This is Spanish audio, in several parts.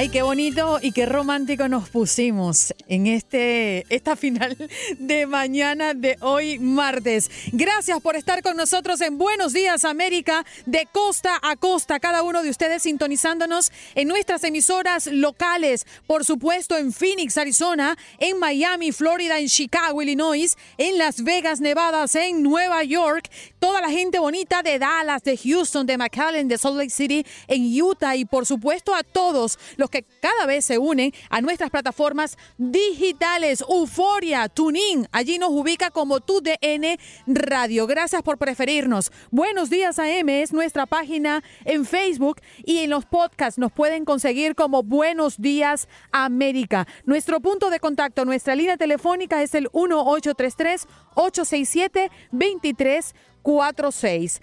Ay, qué bonito y qué romántico nos pusimos en este esta final de mañana de hoy martes. Gracias por estar con nosotros en Buenos Días América de costa a costa, cada uno de ustedes sintonizándonos en nuestras emisoras locales, por supuesto en Phoenix, Arizona, en Miami, Florida, en Chicago, Illinois, en Las Vegas, Nevada, en Nueva York, toda la gente bonita de Dallas, de Houston, de McAllen, de Salt Lake City, en Utah y por supuesto a todos los que cada vez se unen a nuestras plataformas digitales. Euforia, TuneIn, allí nos ubica como tu DN Radio. Gracias por preferirnos. Buenos días AM es nuestra página en Facebook y en los podcasts nos pueden conseguir como Buenos Días América. Nuestro punto de contacto, nuestra línea telefónica es el 1833 867 2346.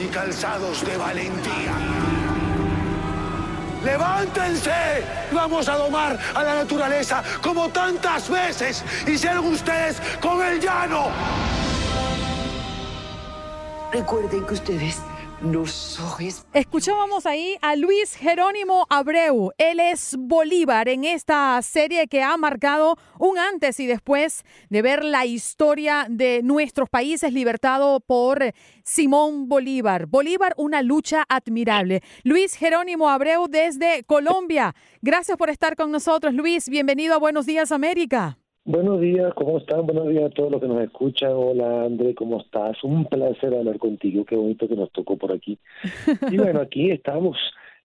y calzados de valentía. Levántense, vamos a domar a la naturaleza como tantas veces hicieron ustedes con el llano. Recuerden que ustedes Escuchábamos ahí a Luis Jerónimo Abreu. Él es Bolívar en esta serie que ha marcado un antes y después de ver la historia de nuestros países libertado por Simón Bolívar. Bolívar, una lucha admirable. Luis Jerónimo Abreu desde Colombia. Gracias por estar con nosotros, Luis. Bienvenido a Buenos Días América. Buenos días, ¿cómo están? Buenos días a todos los que nos escuchan. Hola, André, ¿cómo estás? Un placer hablar contigo. Qué bonito que nos tocó por aquí. Y bueno, aquí estamos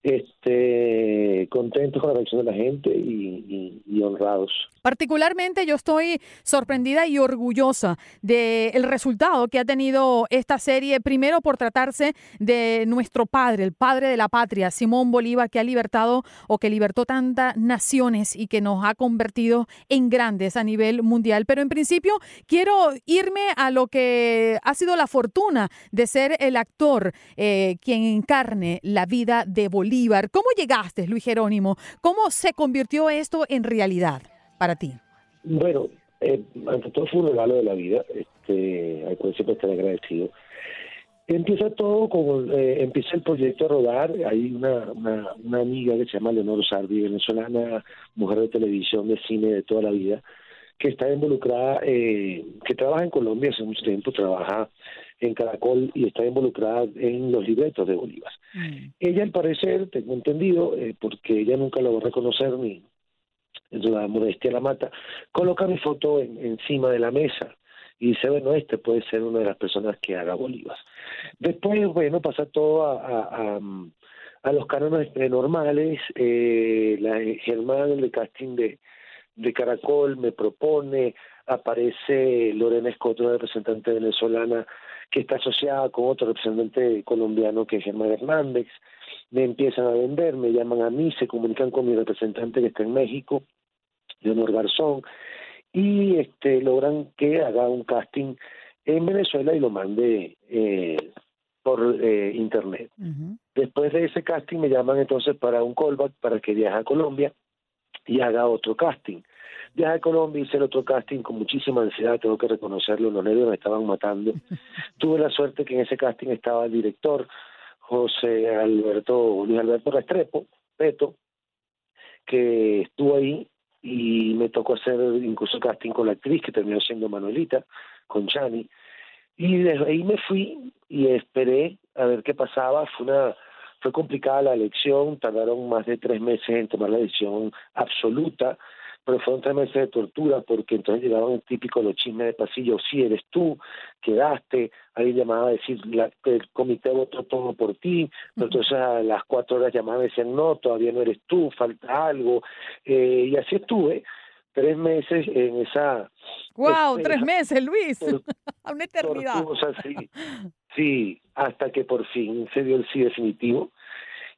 este, contentos con la reacción de la gente y, honrados. Particularmente yo estoy sorprendida y orgullosa del resultado que ha tenido esta serie, primero por tratarse de nuestro padre, el padre de la patria, Simón Bolívar, que ha libertado o que libertó tantas naciones y que nos ha convertido en grandes a nivel mundial. Pero en principio quiero irme a lo que ha sido la fortuna de ser el actor eh, quien encarne la vida de Bolívar. ¿Cómo llegaste, Luis Jerónimo? ¿Cómo se convirtió esto en realidad para ti? Bueno, eh, ante todo fue un regalo de la vida, este, al cual siempre estaré agradecido. Empieza todo con, eh, empieza el proyecto a rodar, hay una amiga que se llama Leonor Sardi, venezolana, mujer de televisión, de cine de toda la vida, que está involucrada, eh, que trabaja en Colombia hace mucho tiempo, trabaja en Caracol y está involucrada en los libretos de Bolívar. Ella, al parecer, tengo entendido, eh, porque ella nunca lo va a reconocer ni la modestia la mata, coloca mi foto en- encima de la mesa y dice, bueno, este puede ser una de las personas que haga Bolívar. Después, bueno, pasa todo a, a, a, a los cánones eh, normales, eh, la Germán, el de casting de, de Caracol, me propone, aparece Lorena Escoto, una representante venezolana que está asociada con otro representante colombiano que es Germán Hernández, me empiezan a vender, me llaman a mí, se comunican con mi representante que está en México, Leonor Garzón, y este logran que haga un casting en Venezuela y lo mande eh, por eh, internet. Después de ese casting me llaman entonces para un callback para que viaje a Colombia y haga otro casting. Viaje a Colombia, hice el otro casting con muchísima ansiedad, tengo que reconocerlo, los nervios me estaban matando. Tuve la suerte que en ese casting estaba el director, José Alberto, Luis Alberto Restrepo, Peto, que estuvo ahí y me tocó hacer incluso casting con la actriz que terminó siendo Manuelita, con Chani. Y desde ahí me fui y esperé a ver qué pasaba. Fue una fue complicada la elección, tardaron más de tres meses en tomar la decisión absoluta, pero fueron tres meses de tortura porque entonces llegaban el típico los chismes de pasillo, sí eres tú, quedaste, alguien llamaba a decir, la, el comité votó todo por ti, pero entonces a las cuatro horas llamaban y decían, no, todavía no eres tú, falta algo, eh, y así estuve tres meses en esa ¡Wow! Tres meses, Luis. Una eternidad. tortuosa, sí, sí, hasta que por fin se dio el sí definitivo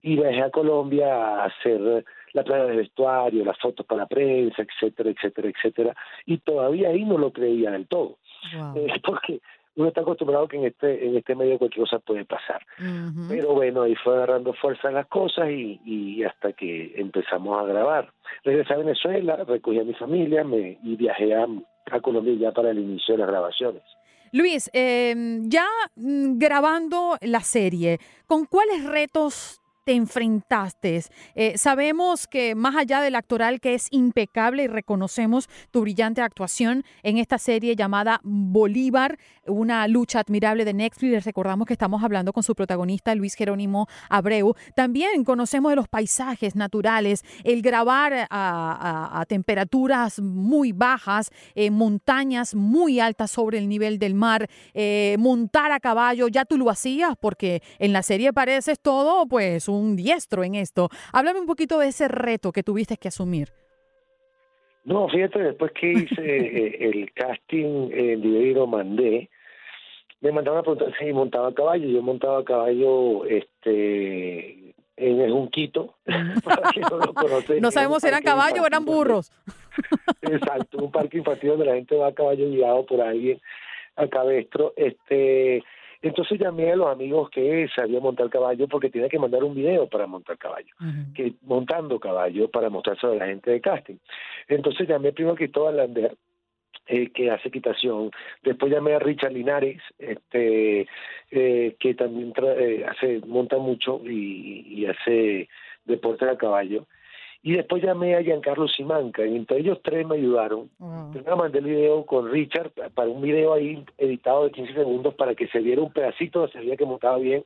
y viajé a Colombia a hacer la plana de vestuario, las fotos para la prensa, etcétera, etcétera, etcétera, y todavía ahí no lo creía del todo, Eh, porque uno está acostumbrado que en este en este medio cualquier cosa puede pasar. Pero bueno, ahí fue agarrando fuerza las cosas y, y hasta que empezamos a grabar. Regresé a Venezuela, recogí a mi familia me, y viajé a, a Colombia ya para el inicio de las grabaciones. Luis, eh, ya mm, grabando la serie, ¿con cuáles retos te enfrentaste? Eh, sabemos que más allá del actoral que es impecable y reconocemos tu brillante actuación en esta serie llamada Bolívar, una lucha admirable de Netflix, les recordamos que estamos hablando con su protagonista Luis Jerónimo Abreu. También conocemos de los paisajes naturales, el grabar a, temperaturas muy bajas, eh, montañas muy altas sobre el nivel del mar, eh, montar a caballo, ya tú lo hacías porque en la serie pareces todo pues un diestro en esto. Háblame un poquito de ese reto que tuviste que asumir. No, fíjate, después que hice eh, el casting en Dividido Mandé, me mandaron a preguntar si montaba a caballo. Yo montaba a caballo este, en el Junquito, para quien no lo conoce. No sabemos si eran caballos o eran burros. Exacto, un parque infantil donde la gente va a caballo guiado por alguien a cabestro. Este, entonces llamé a los amigos que sabían montar caballo porque tenía que mandar un video para montar caballo, que montando caballo para mostrárselo a la gente de casting. Entonces llamé primero a Lander, eh, que hace equitación. Después llamé a Richard Linares, este, eh, que también tra- eh, hace, monta mucho y, y hace deporte a caballo. Y después llamé a Giancarlo Simanca, y entre ellos tres me ayudaron. Primero mandé el video con Richard pa- para un video ahí editado de 15 segundos para que se viera un pedacito, se veía que montaba bien.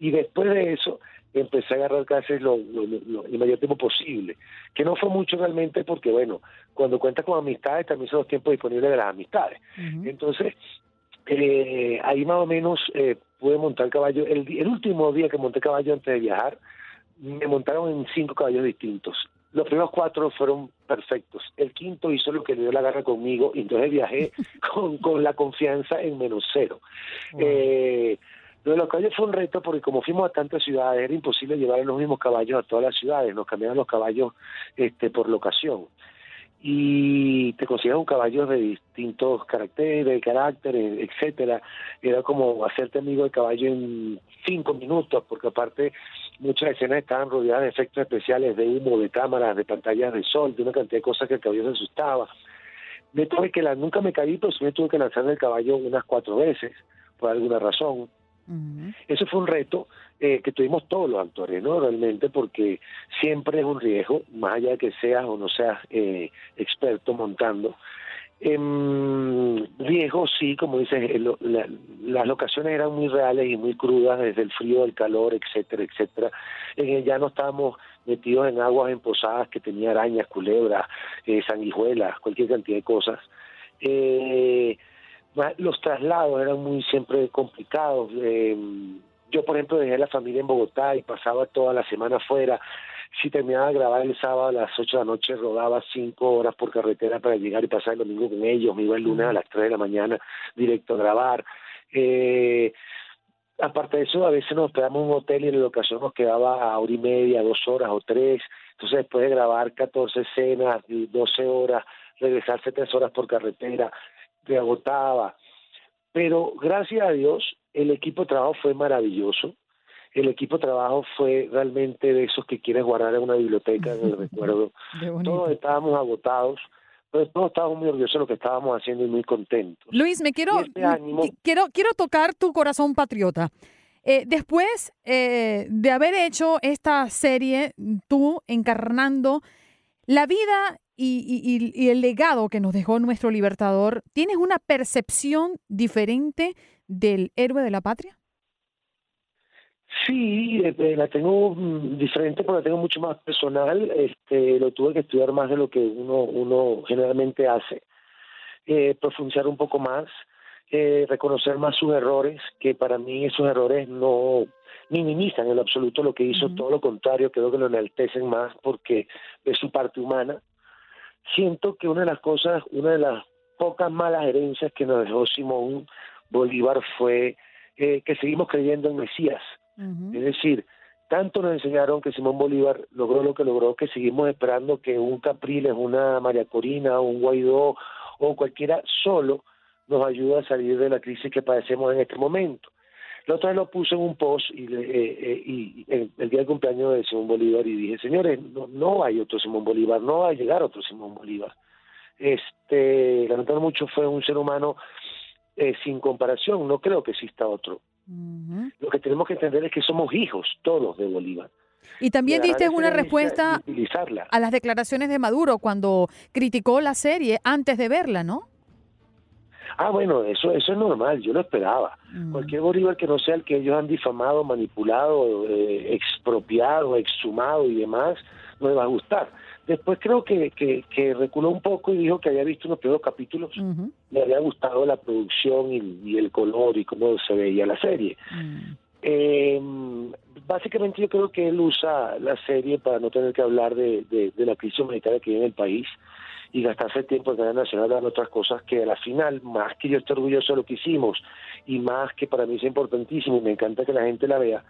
Y después de eso empecé a agarrar clases lo, lo, lo- lo- el mayor tiempo posible, que no fue mucho realmente porque, bueno, cuando cuentas con amistades también son los tiempos disponibles de las amistades. Entonces, eh, ahí más o menos eh, pude montar caballo. El, el último día que monté caballo antes de viajar me montaron en cinco caballos distintos. Los primeros cuatro fueron perfectos. El quinto hizo lo que le dio la gana conmigo y entonces viajé con, con la confianza en menos cero. Eh, lo de los caballos fue un reto porque como fuimos a tantas ciudades era imposible llevar los mismos caballos a todas las ciudades. Nos cambiaban los caballos este, por locación y te consigues un caballo de distintos caracteres, caracteres, etcétera. Era como hacerte amigo del caballo en cinco minutos, porque aparte muchas escenas estaban rodeadas de efectos especiales, de humo, de cámaras, de pantallas de sol, de una cantidad de cosas que el caballo se asustaba. Me tuve que la, nunca me caí, pero sí me tuve que lanzar el caballo unas cuatro veces, por alguna razón. Eso fue un reto eh, que tuvimos todos los actores, ¿no? Realmente, porque siempre es un riesgo, más allá de que seas o no seas eh, experto montando. Eh, riesgo, sí, como dices, eh, las locaciones eran muy reales y muy crudas, desde el frío, el calor, etcétera, etcétera. En el llano estábamos metidos en aguas emposadas que tenía arañas, culebras, eh, sanguijuelas, cualquier cantidad de cosas. Eh, los traslados eran muy siempre complicados. Eh, yo, por ejemplo, dejé la familia en Bogotá y pasaba toda la semana afuera. Si terminaba de grabar el sábado a las 8 de la noche, rodaba 5 horas por carretera para llegar y pasar el domingo con ellos. Me iba el lunes a las 3 de la mañana directo a grabar. Eh, aparte de eso, a veces nos hospedamos en un hotel y en la ocasión nos quedaba a hora y media, dos horas o tres. Entonces, después de grabar 14 escenas, y 12 horas, regresarse tres horas por carretera, te agotaba. Pero gracias a Dios, el equipo de trabajo fue maravilloso. El equipo de trabajo fue realmente de esos que quieres guardar en una biblioteca en el recuerdo. Todos estábamos agotados, pero todos estábamos muy orgullosos de lo que estábamos haciendo y muy contentos. Luis, me quiero, este ánimo- quiero, quiero tocar tu corazón patriota. Eh, después eh, de haber hecho esta serie, tú encarnando la vida y, y- y- y el legado que nos dejó nuestro libertador, ¿tienes una percepción diferente del héroe de la patria? Sí, eh, la tengo mm, diferente porque la tengo mucho más personal. Este, lo tuve que estudiar más de lo que uno, uno generalmente hace. Eh, profundizar un poco más, eh, reconocer más sus errores, que para mí esos errores no minimizan en lo absoluto lo que hizo, todo lo contrario, creo que lo enaltecen más porque es su parte humana. Siento que una de las cosas, una de las pocas malas herencias que nos dejó Simón Bolívar fue eh, que seguimos creyendo en Mesías. Es decir, tanto nos enseñaron que Simón Bolívar logró lo que logró que seguimos esperando que un Capriles, una María Corina, un Guaidó o cualquiera solo nos ayude a salir de la crisis que padecemos en este momento. La otra vez lo puse en un post y, eh, eh, y el, el día del cumpleaños de Simón Bolívar y dije, señores, no, no hay otro Simón Bolívar, no va a llegar otro Simón Bolívar. Este, lamentando mucho, fue un ser humano eh, sin comparación, no creo que exista otro. Lo que tenemos que entender es que somos hijos todos de Bolívar. Y también Y diste una respuesta a las declaraciones de Maduro cuando criticó la serie antes de verla, ¿no? Ah, bueno, eso, eso es normal, yo lo esperaba. Cualquier Bolívar que no sea el que ellos han difamado, manipulado, eh, expropiado, exhumado y demás, no le va a gustar. Después creo que, que, que reculó un poco y dijo que había visto unos primeros capítulos, le había gustado la producción y, y el color y cómo se veía la serie. Eh, básicamente yo creo que él usa la serie para no tener que hablar de, la crisis humanitaria que hay en el país y gastarse el tiempo en cadena nacional dando otras cosas que a la final, más que yo esté orgulloso de lo que hicimos y más que para mí es importantísimo y me encanta que la gente la vea,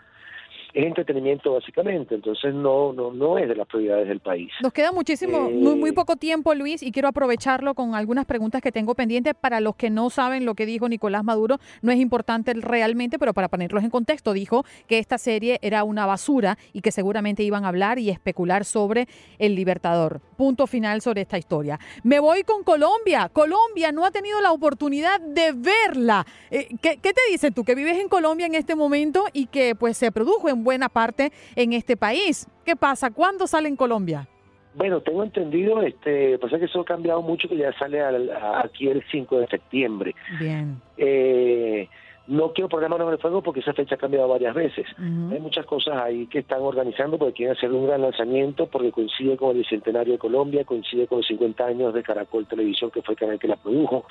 es entretenimiento básicamente, entonces no no no es de las prioridades del país. Nos queda muchísimo, Eh, muy, muy poco tiempo, Luis, y quiero aprovecharlo con algunas preguntas que tengo pendientes. Para los que no saben lo que dijo Nicolás Maduro, no es importante realmente, pero para ponerlos en contexto, dijo que esta serie era una basura y que seguramente iban a hablar y especular sobre el Libertador. Punto final sobre esta historia. Me voy con Colombia. Colombia no ha tenido la oportunidad de verla. Eh, ¿qué, qué te dices tú que vives en Colombia en este momento y que pues se produjo en buena parte en este país? ¿Qué pasa? ¿Cuándo sale en Colombia? Bueno, tengo entendido, este, pasa que eso ha cambiado mucho, que ya sale al- a- aquí el 5 de septiembre. Bien. Eh, No quiero poner en el fuego porque esa fecha ha cambiado varias veces. Hay muchas cosas ahí que están organizando porque quieren hacer un gran lanzamiento porque coincide con el bicentenario de Colombia, coincide con los 50 años de Caracol Televisión, que fue el canal que la produjo.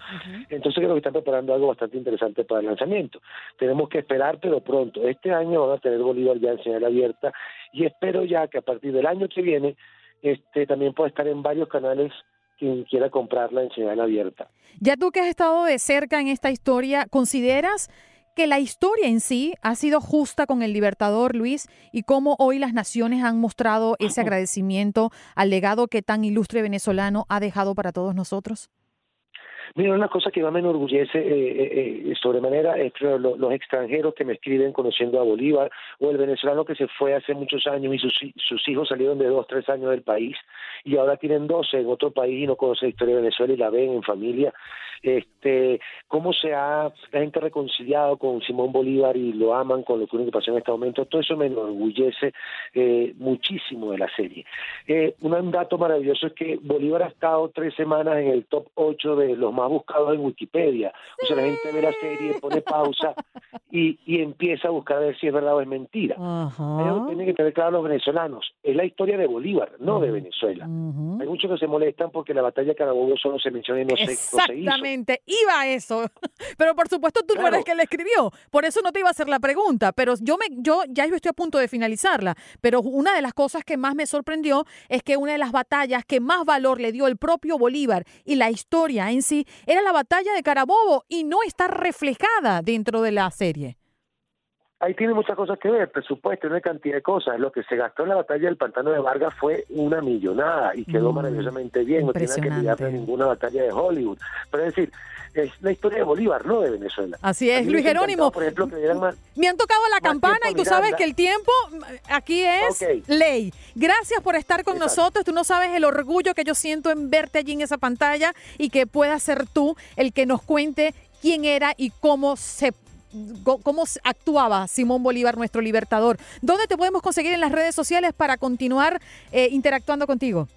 Entonces creo que están preparando algo bastante interesante para el lanzamiento. Tenemos que esperar, pero pronto. Este año van a tener Bolívar ya en señal abierta y espero ya que a partir del año que viene este también pueda estar en varios canales quien quiera comprarla en señal abierta. Ya tú que has estado de cerca en esta historia, ¿consideras que la historia en sí ha sido justa con el Libertador, Luis, y cómo hoy las naciones han mostrado ese agradecimiento al legado que tan ilustre venezolano ha dejado para todos nosotros? Mira, una cosa que más me enorgullece eh, eh, eh, sobremanera es que lo- los extranjeros que me escriben conociendo a Bolívar o el venezolano que se fue hace muchos años y sus, hi- sus hijos salieron de dos, tres años del país y ahora tienen 12 en otro país y no conocen la historia de Venezuela y la ven en familia. Este, cómo se ha la gente reconciliado con Simón Bolívar y lo aman con lo que pasó en este momento, todo eso me enorgullece eh, muchísimo de la serie. Eh, un dato maravilloso es que Bolívar ha estado tres semanas en el top 8 de los buscados en Wikipedia. O sea, la gente ve la serie, pone pausa y, y empieza a buscar a ver si es verdad o es mentira. Que tienen que tener claro los venezolanos. Es la historia de Bolívar, no de Venezuela. Hay muchos que se molestan porque la batalla de Carabobo solo se menciona y no se, no se hizo. Exactamente, iba a eso. Pero por supuesto tú no eres que le escribió, por eso no te iba a hacer la pregunta, pero yo me yo ya yo estoy a punto de finalizarla, pero una de las cosas que más me sorprendió es que una de las batallas que más valor le dio el propio Bolívar y la historia en sí era la batalla de Carabobo y no está reflejada dentro de la serie. Ahí tiene muchas cosas que ver, presupuesto, una cantidad de cosas. Lo que se gastó en la batalla del pantano de Vargas fue una millonada y quedó Mm, maravillosamente bien. No tiene que a ninguna batalla de Hollywood. Pero es decir, es la historia de Bolívar, no de Venezuela. Así es, Luis Jerónimo. Por ejemplo, que dieran más. Me han tocado la campana y tú sabes que el tiempo aquí es ley. Gracias por estar con nosotros. Tú no sabes el orgullo que yo siento en verte allí en esa pantalla y que puedas ser tú el que nos cuente quién era y cómo se cómo actuaba Simón Bolívar, nuestro libertador. ¿Dónde te podemos conseguir en las redes sociales para continuar eh, interactuando contigo?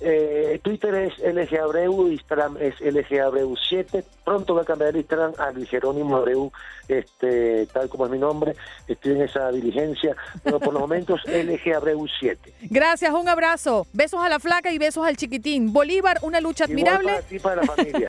Eh, Twitter es LG Abreu, Instagram es LG Abreu 7. Pronto va a cambiar el Instagram a Luis Jerónimo Abreu, este, tal como es mi nombre. Estoy en esa diligencia, pero por los momentos LG Abreu 7. Gracias, un abrazo. Besos a la flaca y besos al chiquitín. Bolívar, una lucha admirable. Igual para ti, para la familia.